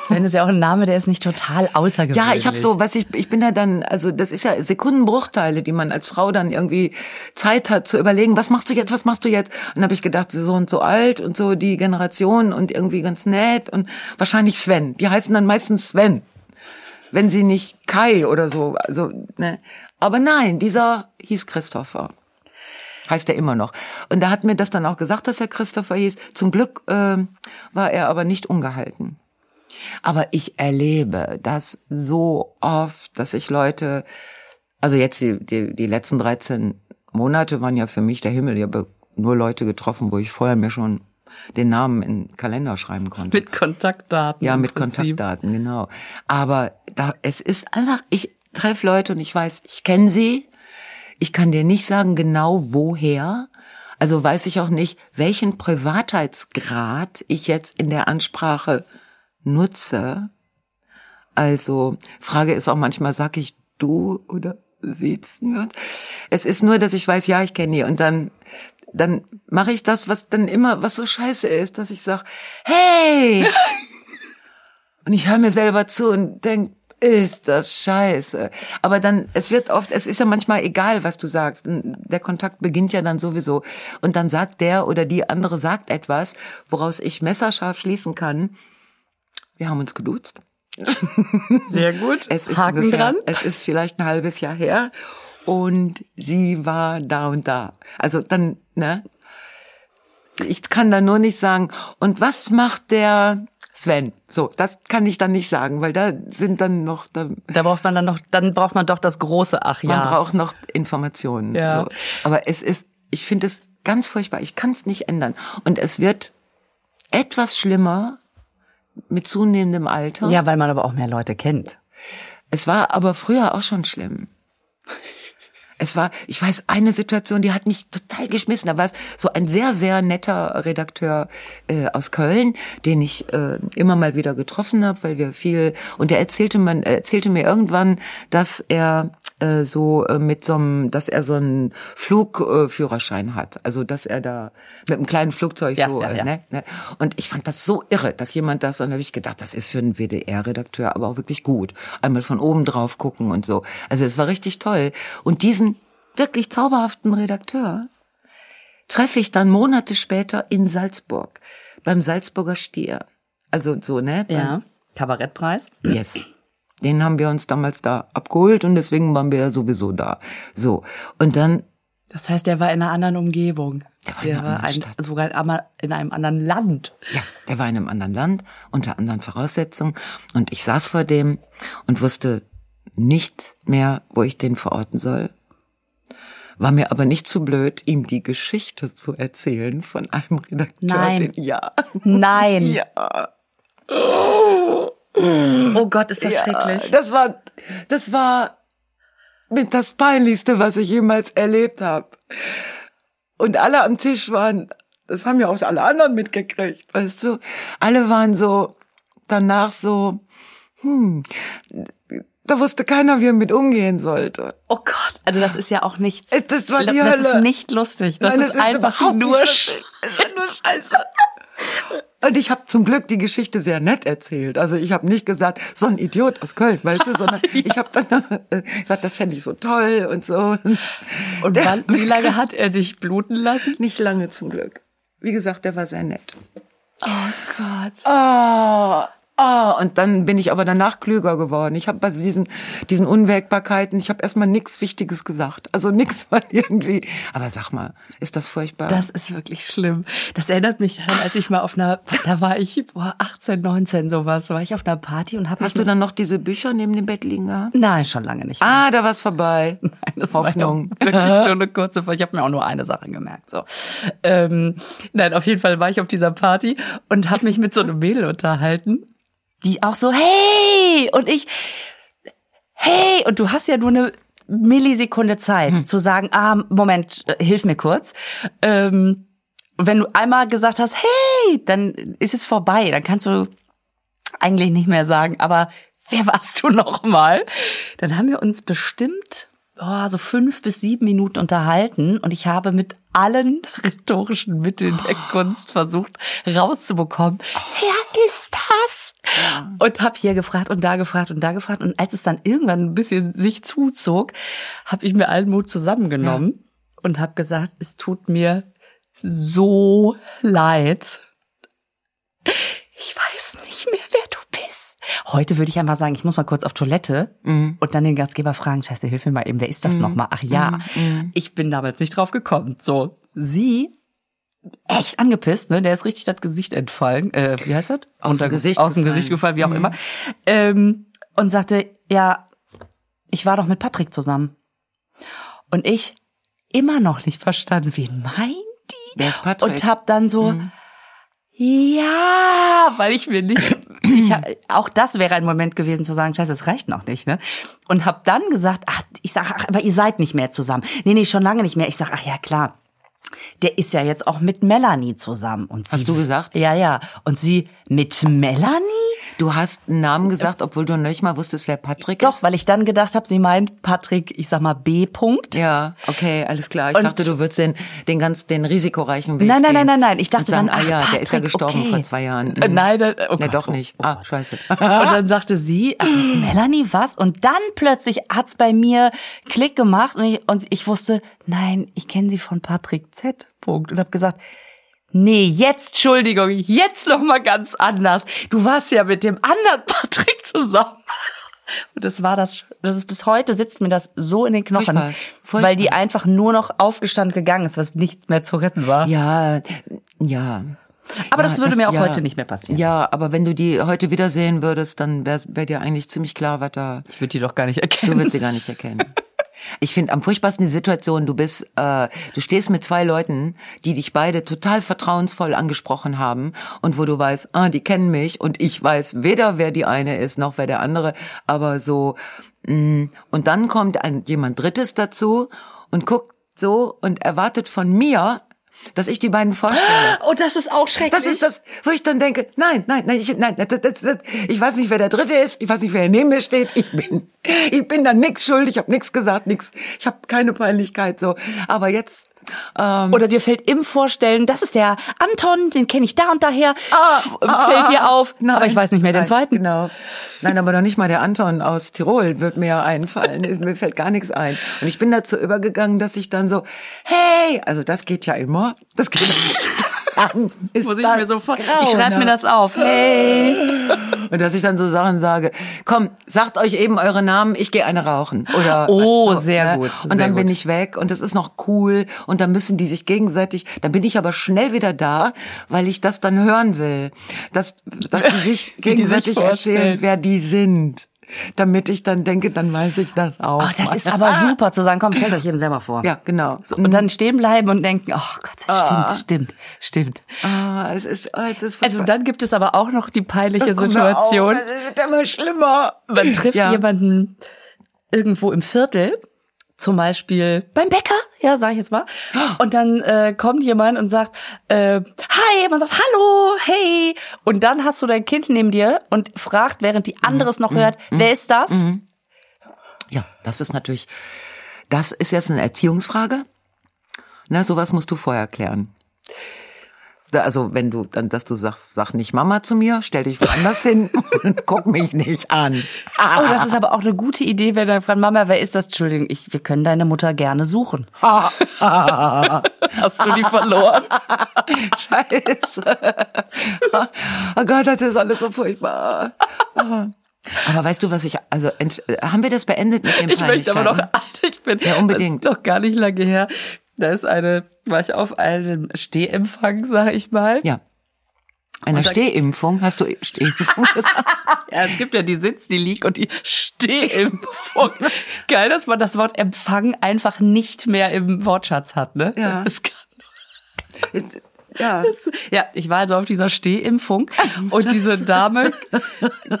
Sven ist ja auch ein Name, der ist nicht total außergewöhnlich. Ja, ich habe so, was ich, ich bin ja dann, also das ist ja Sekundenbruchteile, die man als Frau dann irgendwie Zeit hat zu überlegen, was machst du jetzt, was machst du jetzt? Und habe ich gedacht, so und so alt und so die Generation und irgendwie ganz nett und wahrscheinlich Sven. Die heißen dann meistens Sven, wenn sie nicht Kai oder so. Also ne, aber nein, dieser hieß Christopher. Heißt er immer noch. Und da hat mir das dann auch gesagt, dass er Christopher hieß. Zum Glück ähm, war er aber nicht ungehalten. Aber ich erlebe das so oft, dass ich Leute, also jetzt die, die, die letzten 13 Monate waren ja für mich der Himmel. Ich habe nur Leute getroffen, wo ich vorher mir schon den Namen in den Kalender schreiben konnte. Mit Kontaktdaten. Ja, mit. Kontaktdaten, genau. Aber da, es ist einfach, ich treffe Leute und ich weiß, ich kenne sie. Ich kann dir nicht sagen genau woher. Also weiß ich auch nicht, welchen Privatheitsgrad ich jetzt in der Ansprache nutze. Also Frage ist auch manchmal, sag ich du oder sieht's wir uns? Es ist nur, dass ich weiß, ja, ich kenne die und dann dann mache ich das, was dann immer, was so scheiße ist, dass ich sag, hey! und ich höre mir selber zu und denk, ist das scheiße. Aber dann, es wird oft, es ist ja manchmal egal, was du sagst. Der Kontakt beginnt ja dann sowieso. Und dann sagt der oder die andere sagt etwas, woraus ich messerscharf schließen kann. Wir haben uns geduzt. Sehr gut. Es ist Haken ungefähr, dran. Es ist vielleicht ein halbes Jahr her. Und sie war da und da. Also dann, ne? Ich kann da nur nicht sagen, und was macht der Sven? So, das kann ich dann nicht sagen, weil da sind dann noch, da, Da braucht man dann noch, dann braucht man doch das große Ach ja. man braucht noch Informationen. Ja. So. Aber es ist, ich finde es ganz furchtbar. Ich kann es nicht ändern. Und es wird etwas schlimmer mit zunehmendem Alter. ja, weil man aber auch mehr Leute kennt. Es war aber früher auch schon schlimm. Es war, ich weiß, eine Situation, die hat mich total geschmissen. Da war es so ein sehr, sehr netter Redakteur äh, aus Köln, den ich äh, immer mal wieder getroffen habe, weil wir viel und der erzählte man er erzählte mir irgendwann, dass er äh, so äh, mit so einem, dass er so einen Flugführerschein hat, also dass er da mit einem kleinen Flugzeug Ja, so, ja, äh, ja. ne, ne? Und ich fand das so irre, dass jemand das, und dann habe ich gedacht, das ist für einen WDR-Redakteur aber auch wirklich gut. Einmal von oben drauf gucken und so. Also es war richtig toll. Und diesen wirklich zauberhaften Redakteur treffe ich dann Monate später in Salzburg beim Salzburger Stier. Also so, ne? Beim- Ja. Kabarettpreis. Yes. Den haben wir uns damals da abgeholt und deswegen waren wir ja sowieso da. So. Und dann, Das heißt, der war in einer anderen Umgebung. Der war in einer anderen ein, sogar einmal in einem anderen Land. ja, der war in einem anderen Land, unter anderen Voraussetzungen. Und ich saß vor dem und wusste nicht mehr, wo ich den verorten soll. War mir aber nicht zu blöd, ihm die Geschichte zu erzählen von einem Redakteur. Nein. Den, ja. Nein. Ja. Oh Gott, ist das Ja, schrecklich. Das war, das war mit das Peinlichste, was ich jemals erlebt habe. Und alle am Tisch waren, das haben ja auch alle anderen mitgekriegt, weißt du. Alle waren so danach so, hm, da wusste keiner, wie er mit umgehen sollte. Oh Gott, also das ist ja auch nichts. Es- das war die Das ist Hölle. nicht lustig. Das Nein, ist es einfach nur sch nur Scheiße. Und ich habe zum Glück die Geschichte sehr nett erzählt. Also ich habe nicht gesagt, so ein Idiot aus Köln, weißt du, sondern ich habe dann äh, gesagt, das fände ich so toll und so. Und Der- wann, wie lange hat er dich bluten lassen? Nicht lange zum Glück. Wie gesagt, der war sehr nett. Oh Gott. Ah, ah, und dann bin ich aber danach klüger geworden. Ich habe bei diesen diesen Unwägbarkeiten, ich habe erstmal nichts Wichtiges gesagt. Also nichts mal irgendwie. Aber sag mal, ist das furchtbar? Das ist wirklich schlimm. Das erinnert mich daran, als ich mal auf einer, da war ich, boah, 18, 19 sowas, war ich auf einer Party und habe Hast du dann noch diese Bücher neben dem Bett liegen gehabt? Nein, schon lange nicht. Ah, da war's vorbei. Nein, das Hoffnung. War wirklich nur eine kurze Folge. Ich habe mir auch nur eine Sache gemerkt. So, ähm, nein, auf jeden Fall war ich auf dieser Party und habe mich mit so einem Mädel unterhalten, die auch so hey und ich hey und du hast ja nur eine Millisekunde Zeit zu sagen, ah Moment, hilf mir kurz. Ähm, wenn du einmal gesagt hast, hey, dann ist es vorbei. Dann kannst du eigentlich nicht mehr sagen, aber wer warst du noch mal? Dann haben wir uns bestimmt oh, so fünf bis sieben Minuten unterhalten und ich habe mit allen rhetorischen Mitteln der Kunst versucht rauszubekommen, wer ist das? Und habe hier gefragt und da gefragt und da gefragt und als es dann irgendwann ein bisschen sich zuzog, habe ich mir allen Mut zusammengenommen und habe gesagt, es tut mir so leid. Ich weiß nicht mehr, wer. Heute würde ich einmal sagen, ich muss mal kurz auf Toilette und dann den Gastgeber fragen, Scheiße, hilf mir mal eben, wer ist das nochmal? Ach ja, ich bin damals nicht drauf gekommen. So, sie echt angepisst, ne? Der ist richtig das Gesicht entfallen. Äh, wie heißt das? Aus dem Gesicht aus dem gefallen. Gesicht gefallen, wie auch immer. Ähm, und sagte, ja, ich war doch mit Patrick zusammen. Und ich immer noch nicht verstanden, wen meint die? Wer ist Patrick? Und hab dann so, ja, weil ich mir nicht, ich, auch das wäre ein Moment gewesen zu sagen, scheiße, das reicht noch nicht, ne? Und hab dann gesagt, ach, ich sag, ach, aber ihr seid nicht mehr zusammen. Nee, nee, schon lange nicht mehr. Ich sag, ach ja, klar. Der ist ja jetzt auch mit Melanie zusammen. Und sie, Hast du gesagt? Ja, ja. Und sie mit Melanie? Du hast einen Namen gesagt, obwohl du noch nicht mal wusstest, wer Patrick Doch, ist? weil ich dann gedacht habe, sie meint Patrick, ich sag mal B. Punkt. Ja, okay, alles klar. Ich Und- dachte, du würdest den, den ganz, den risikoreichen Weg Nein, nein, nein, nein, nein. Ich dachte sagen, dann, ach, ah ja, der ist ja Patrick, gestorben okay. vor zwei Jahren. Äh, Nein, äh, oh nee, doch oh, nicht. Ah, scheiße. Und dann sagte sie, ach, Melanie, was? Und dann plötzlich hat's bei mir Klick gemacht und ich, und ich wusste, nein, ich kenne sie von Patrick Z. Punkt. Und habe gesagt, nee, jetzt, Entschuldigung, jetzt noch mal ganz anders. Du warst ja mit dem anderen Patrick zusammen. Und das war das, das ist bis heute sitzt mir das so in den Knochen, Furchtbar, furchtbar. weil die einfach nur noch aufgestanden gegangen ist, was nicht mehr zu retten war. Ja, ja. Aber Ja, das würde mir auch ja. heute nicht mehr passieren. Ja, aber wenn du die heute wiedersehen würdest, dann wäre wär dir eigentlich ziemlich klar, was da. Ich würde die doch gar nicht Du erkennen. würdest sie gar nicht erkennen. Ich finde am furchtbarsten die Situation, du bist, äh, du stehst mit zwei Leuten, die dich beide total vertrauensvoll angesprochen haben und wo du weißt, ah, die kennen mich und ich weiß weder, wer die eine ist, noch wer der andere, aber so, mh, und dann kommt ein, jemand Drittes dazu und guckt so und erwartet von mir, dass ich die beiden vorstelle. Oh, das ist auch schrecklich. Das ist das, wo ich dann denke, nein, nein, nein, ich, nein, das, das, das, ich weiß nicht, wer der Dritte ist, ich weiß nicht, wer neben mir steht, ich bin, ich bin da nix schuld, ich habe nichts gesagt, nix, ich habe keine Peinlichkeit so. Aber jetzt, ähm, Oder dir fällt im Vorstellen, das ist der Anton, den kenne ich da und daher, Ah, ah, fällt ah, dir auf. nein, aber ich weiß nicht mehr den nein, zweiten. Genau. Nein, aber noch nicht mal der Anton aus Tirol wird mir einfallen. mir fällt gar nichts ein. Und ich bin dazu übergegangen, dass ich dann so, hey, also das geht ja immer. Das geht ist Muss ich mir sofort, ich schreibe grauenhaft. mir das auf. Hey. Und dass ich dann so Sachen sage, komm, sagt euch eben eure Namen, ich gehe eine rauchen. Oder Oh, sehr gut, Und sehr dann bin gut. ich weg und das ist noch cool und dann müssen die sich gegenseitig, dann bin ich aber schnell wieder da, weil ich das dann hören will. Dass, dass die sich Wie die sich gegenseitig erzählen, wer die sind. Damit ich dann denke, dann weiß ich das auch. Oh, das ist aber super zu sagen, komm, stellt euch eben selber vor. Ja, genau. So, und dann stehen bleiben und denken, oh Gott, das stimmt, Ah. stimmt, stimmt. Ah, es ist, oh, es ist Also dann gibt es aber auch noch die peinliche Situation. auf, Es wird immer schlimmer. Man trifft Ja. jemanden irgendwo im Viertel, zum Beispiel beim Bäcker, ja, sag ich jetzt mal. Und dann äh, kommt jemand und sagt, äh, hi, man sagt Hallo, hey. Und dann hast du dein Kind neben dir und fragt, während die andere es noch hört, wer ist das? Ja, das ist natürlich, das ist jetzt eine Erziehungsfrage. Na, sowas musst du vorher klären. Also wenn du dann, dass du sagst, sag nicht Mama zu mir, stell dich woanders hin und guck mich nicht an. Oh, das ist aber auch eine gute Idee, wenn er fragt, Mama, wer ist das? Entschuldigung, ich, wir können deine Mutter gerne suchen. Hast du die verloren? Scheiße. Oh Gott, das ist alles so furchtbar. Oh. Aber weißt du, was ich, also haben wir das beendet mit dem Ich möchte aber noch, ich bin, Ja, unbedingt. Das ist doch gar nicht lange her. Da ist eine, war ich auf einem Stehempfang, sag ich mal. Ja. Eine Stehimpfung, hast du Stehimpfung gesagt? Ja, es gibt ja die Sitz, die Lieg und die Stehimpfung. Geil, dass man das Wort Empfang einfach nicht mehr im Wortschatz hat, ne? Ja. Das kann ja. Ja, ich war also auf dieser Stehimpfung und diese Dame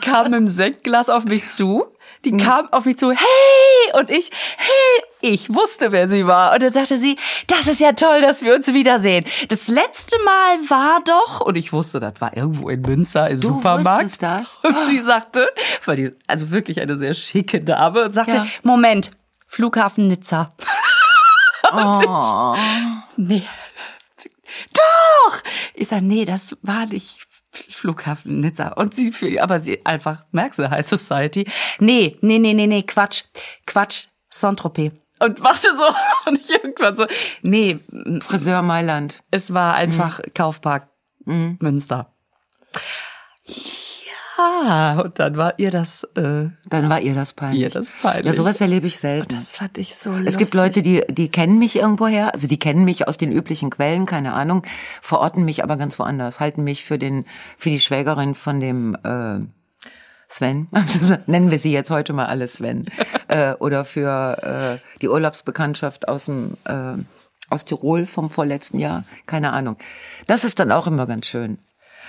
kam mit dem Sektglas auf mich zu. Die kam auf mich zu, hey! Und ich, hey! Ich wusste, wer sie war. Und dann sagte sie, das ist ja toll, dass wir uns wiedersehen. Das letzte Mal war doch, und ich wusste, das war irgendwo in Münster im Du Supermarkt. wusstest das? Und sie sagte, weil die, also wirklich eine sehr schicke Dame, und sagte, Ja. Moment, Flughafen Nizza. Oh. Nee. Doch! Ich sag, nee, das war nicht Flughafen Nizza. Und sie, aber sie einfach, merkst du, High Society. Nee, nee, nee, nee, nee, Quatsch. Quatsch, Saint-Tropez. Und machte so, und ich irgendwann so, nee, Friseur Mailand. es war einfach Kaufpark Münster. Ja, und dann war ihr das, äh, Dann war ihr das peinlich. Ihr das peinlich. Ja, sowas erlebe ich selten. das fand ich so lustig. Es gibt Leute, die, die kennen mich irgendwoher, also die kennen mich aus den üblichen Quellen, keine Ahnung, verorten mich aber ganz woanders, halten mich für den, für die Schwägerin von dem äh, Sven, also nennen wir sie jetzt heute mal alle Sven, äh, oder für äh, die Urlaubsbekanntschaft aus dem äh, aus Tirol vom vorletzten Jahr, keine Ahnung. Das ist dann auch immer ganz schön.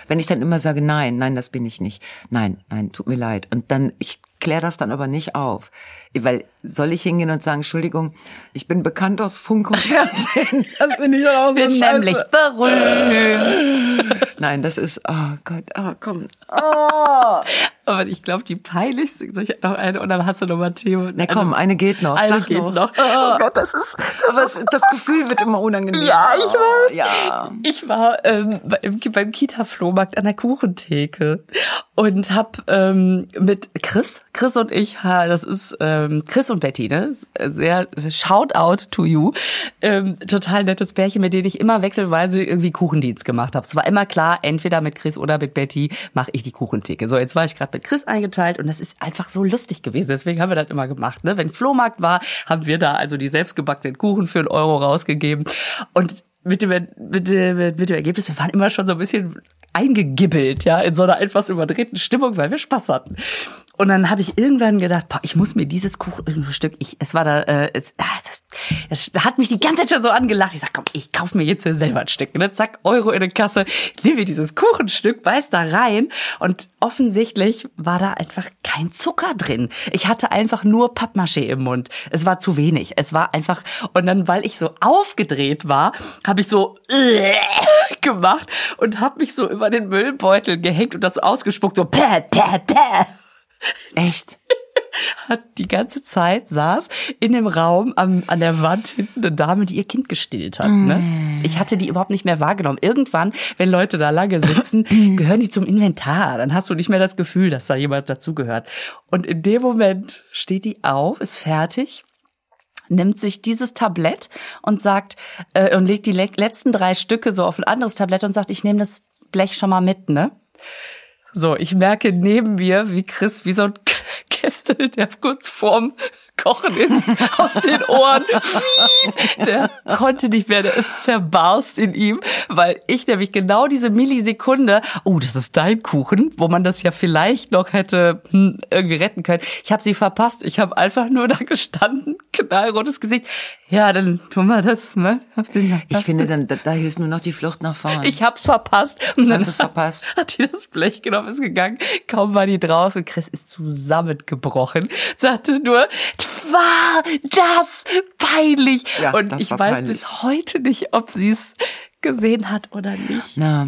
Wenn ich dann immer sage, nein, nein, das bin ich nicht. Nein, nein, tut mir leid. Und dann, ich kläre das dann aber nicht auf. Weil soll ich hingehen und sagen, Entschuldigung, ich bin bekannt aus Funk und Fernsehen. Das finde ich auch so bin scheiße. nämlich berühmt. Nein, das ist, oh Gott, oh komm. Oh. Aber ich glaube, die peinlichste, soll ich noch eine, und dann hast du noch Matteo. Na komm, eine geht noch. Eine Sag geht noch. Oh Gott, das ist, Aber es, das Gefühl wird immer unangenehmer. Ja, ich weiß. Ja. Ich war ähm, beim, beim Kita-Flohmarkt an der Kuchentheke und hab ähm, mit Chris, Chris und ich, das ist ähm, Chris und Betty, ne? Sehr shout out to you. Ähm, total nettes Pärchen, mit denen ich immer wechselweise irgendwie Kuchendienst gemacht habe. Es war immer klar, entweder mit Chris oder mit Betty mache ich die Kuchentheke. So, jetzt war ich gerade mit Chris eingeteilt und das ist einfach so lustig gewesen. Deswegen haben wir das immer gemacht. Ne? Wenn Flohmarkt war, haben wir da also die selbstgebackenen Kuchen für einen Euro rausgegeben. Und mit dem, mit, dem, mit dem Ergebnis, wir waren immer schon so ein bisschen eingegibbelt, ja, in so einer etwas überdrehten Stimmung, weil wir Spaß hatten. Und dann habe ich irgendwann gedacht, ich muss mir dieses Kuchenstück, ich, es war da, äh, es, ah, das, das hat mich die ganze Zeit schon so angelacht. Ich sag, komm, ich kauf mir jetzt selber ein Stück. Ne? Zack, Euro in der Kasse, nehme mir dieses Kuchenstück, beiß da rein und offensichtlich war da einfach kein Zucker drin. Ich hatte einfach nur Pappmaché im Mund. Es war zu wenig. Es war einfach, und dann, weil ich so aufgedreht war, habe ich so gemacht und habe mich so über den Müllbeutel gehängt und das so ausgespuckt, so päh, päh, päh Echt? hat die ganze Zeit saß in dem Raum am, an der Wand hinten eine Dame, die ihr Kind gestillt hat. Ne? Ich hatte die überhaupt nicht mehr wahrgenommen. Irgendwann, wenn Leute da lange sitzen, gehören die zum Inventar. Dann hast du nicht mehr das Gefühl, dass da jemand dazugehört. Und in dem Moment steht die auf, ist fertig nimmt sich dieses Tablett und sagt äh, und legt die le letzten drei Stücke so auf ein anderes Tablett und sagt, ich nehme das Blech schon mal mit, ne? So, ich merke neben mir, wie Chris, wie so ein Kessel, der kurz vorm Kochen ins, aus den Ohren. Der konnte nicht mehr, der ist zerbarst in ihm, weil ich nämlich genau diese Millisekunde, oh, das ist dein Kuchen, wo man das ja vielleicht noch hätte hm, irgendwie retten können. Ich habe sie verpasst. Ich habe einfach nur da gestanden, knallrotes Gesicht. Ja, dann tun wir das, ne? Ich finde, dann, da, da, hilft nur noch die Flucht nach vorne. Ich hab's verpasst. Und dann Hast es verpasst? Hat die das Blech genommen, ist gegangen. Kaum war die draußen. Chris ist zusammengebrochen. Sagte nur, war das peinlich. Ja, und ich weiß peinlich. bis heute nicht, ob sie es gesehen hat oder nicht. Na.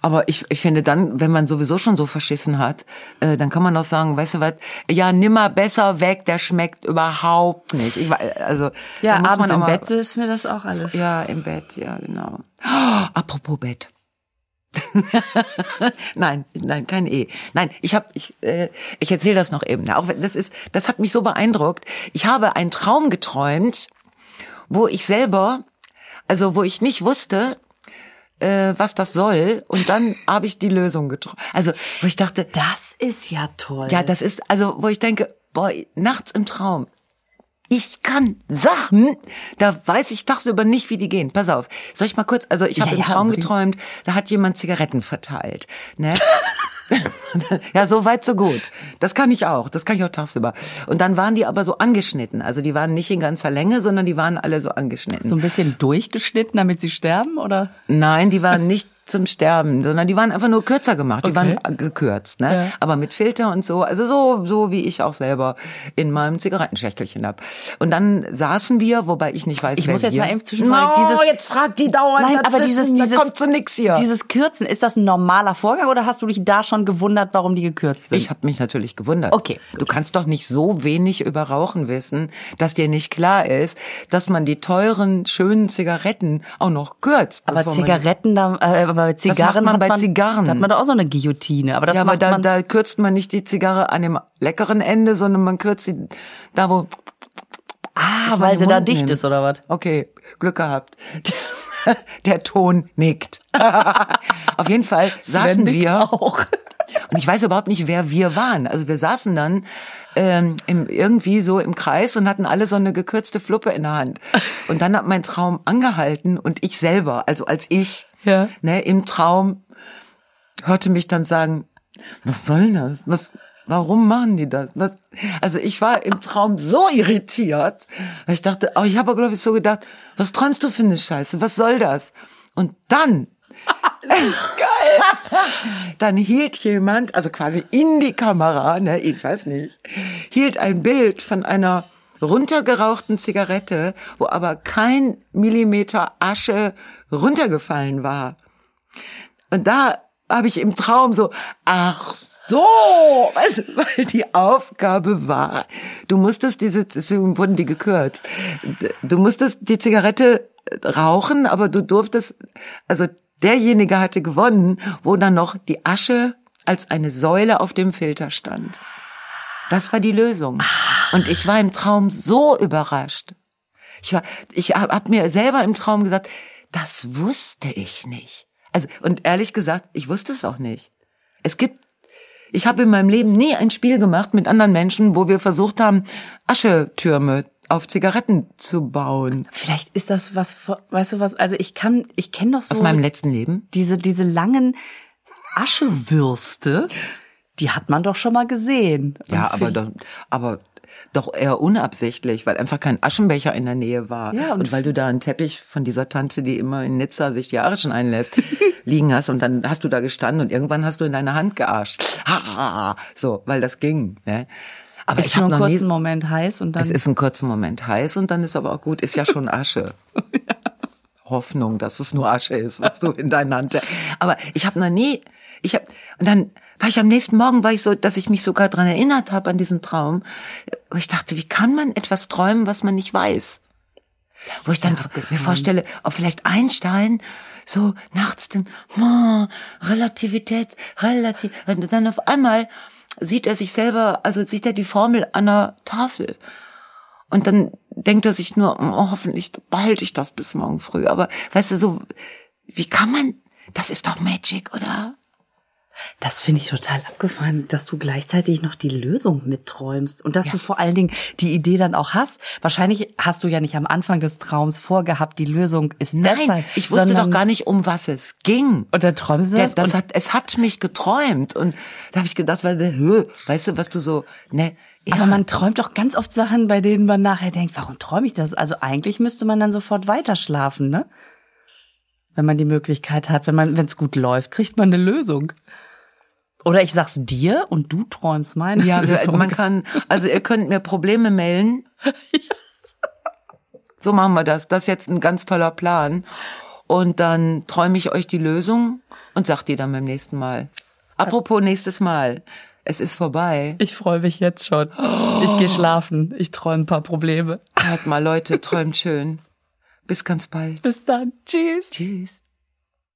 Aber ich, ich finde dann, wenn man sowieso schon so verschissen hat, äh, dann kann man auch sagen, weißt du was, ja, nimmer besser weg, der schmeckt überhaupt nicht. Ich, also, ja, abends im Bett ist mir das auch alles. Ja, im Bett, ja, genau. Oh, apropos Bett. nein, nein, kein E. Nein, ich habe, ich, äh, ich erzähle das noch eben. Auch wenn das ist, das hat mich so beeindruckt. Ich habe einen Traum geträumt, wo ich selber, also wo ich nicht wusste, äh, was das soll. Und dann habe ich die Lösung getroffen. Also, wo ich dachte, das ist ja toll. Ja, das ist, also, wo ich denke, boah, nachts im Traum. Ich kann Sachen, da weiß ich tagsüber nicht, wie die gehen. Pass auf. Soll ich mal kurz, also ich habe ja, im Traum ja, geträumt, da hat jemand Zigaretten verteilt. Ne? ja, so weit, so gut. Das kann ich auch. Das kann ich auch tagsüber. Und dann waren die aber so angeschnitten. Also die waren nicht in ganzer Länge, sondern die waren alle so angeschnitten. So ein bisschen durchgeschnitten, damit sie sterben, oder? Nein, die waren nicht zum Sterben, sondern die waren einfach nur kürzer gemacht. Die okay. waren gekürzt, ne? Ja. Aber mit Filter und so. Also so, so wie ich auch selber in meinem Zigarettenschächtelchen hab. Und dann saßen wir, wobei ich nicht weiß, ich wer muss jetzt wir. mal eben zwischenfallen. No, dieses, jetzt fragt die dauernd Nein, aber dieses, dieses, kommt zu nix hier. Dieses Kürzen, ist das ein normaler Vorgang oder hast du dich da schon gewundert, warum die gekürzt sind? Ich habe mich natürlich gewundert. Okay. Du kannst doch nicht so wenig über Rauchen wissen, dass dir nicht klar ist, dass man die teuren, schönen Zigaretten auch noch kürzt. Aber Zigaretten, da, äh, aber Zigarren man bei man, Zigarren. Da hat man da auch so eine Guillotine. Aber das ja, aber da, da kürzt man nicht die Zigarre an dem leckeren Ende, sondern man kürzt sie da, wo... Ah, weil sie da dicht nimmt. ist, oder was? Okay, Glück gehabt. Der Ton nickt. Auf jeden Fall saßen wir auch. Und ich weiß überhaupt nicht, wer wir waren. Also wir saßen dann ähm, im, irgendwie so im Kreis und hatten alle so eine gekürzte Fluppe in der Hand. Und dann hat mein Traum angehalten und ich selber, also als ich, ja. ne, im Traum hörte mich dann sagen, was soll das? Was, warum machen die das? Was? Also ich war im Traum so irritiert, weil ich dachte, oh, ich habe glaube ich so gedacht, was träumst du für eine Scheiße? Was soll das? Und dann das ist geil. Dann hielt jemand, also quasi in die Kamera, ne, ich weiß nicht, hielt ein Bild von einer runtergerauchten Zigarette, wo aber kein Millimeter Asche runtergefallen war. Und da habe ich im Traum so, ach so, weißt weil die Aufgabe war, du musstest diese, deswegen wurden die gekürzt, du musstest die Zigarette rauchen, aber du durftest, also derjenige hatte gewonnen, wo dann noch die Asche als eine Säule auf dem Filter stand. Das war die Lösung. Und ich war im Traum so überrascht. Ich war, ich habe mir selber im Traum gesagt, das wusste ich nicht. Also, und ehrlich gesagt, ich wusste es auch nicht. Es gibt, ich habe in meinem Leben nie ein Spiel gemacht mit anderen Menschen, wo wir versucht haben, Aschetürme auf Zigaretten zu bauen. Vielleicht ist das was, weißt du was, also ich kann, ich kenne doch so. Aus meinem letzten Leben? Diese, diese langen Aschewürste, die hat man doch schon mal gesehen. ja, aber doch, aber doch eher unabsichtlich, weil einfach kein Aschenbecher in der Nähe war. Ja, und, und weil du da einen Teppich von dieser Tante, die immer in Nizza sich die Arischen einlässt, liegen hast und dann hast du da gestanden und irgendwann hast du in deine Hand gearscht. so, weil das ging. Ne? Aber ist ich habe einen kurzen nie, Moment heiß und dann. Es ist ein kurzer Moment heiß und dann ist aber auch gut. Ist ja schon Asche. ja. Hoffnung, dass es nur Asche ist, was du in deiner Hand. Aber ich habe noch nie, ich habe und dann war ich am nächsten Morgen, war ich so, dass ich mich sogar dran erinnert habe an diesen Traum, wo ich dachte, wie kann man etwas träumen, was man nicht weiß? Das wo ich dann mir vorstelle, ob vielleicht Einstein so nachts den oh, Relativität, relativ, und dann auf einmal sieht er sich selber, also sieht er die Formel an der Tafel. Und dann denkt er sich nur, oh, hoffentlich behalte ich das bis morgen früh. Aber weißt du, so, wie kann man, das ist doch Magic, oder? Das finde ich total abgefahren, dass du gleichzeitig noch die Lösung mitträumst und dass Ja. du vor allen Dingen die Idee dann auch hast. Wahrscheinlich hast du ja nicht am Anfang des Traums vorgehabt, die Lösung ist Nein, deshalb. ich wusste doch gar nicht, um was es ging. Und dann träumst du das. das hat, es hat mich geträumt und da habe ich gedacht, weil, weißt du, was du so, ne, ja, Aber man träumt doch ganz oft Sachen, bei denen man nachher denkt, warum träume ich das? Also eigentlich müsste man dann sofort weiter schlafen, ne? Wenn man die Möglichkeit hat, wenn man, wenn es gut läuft, kriegt man eine Lösung. Oder ich sag's dir und du träumst meine ja, wir- Lösung. man kann, also ihr könnt mir Probleme melden. So machen wir das. Das ist jetzt ein ganz toller Plan. Und dann träume ich euch die Lösung und sag die dann beim nächsten Mal. Apropos nächstes Mal. Es ist vorbei. ich freue mich jetzt schon. Ich gehe schlafen. Ich träume ein paar Probleme. Hört mal, Leute, träumt schön. Bis ganz bald. Bis dann. Tschüss. Tschüss.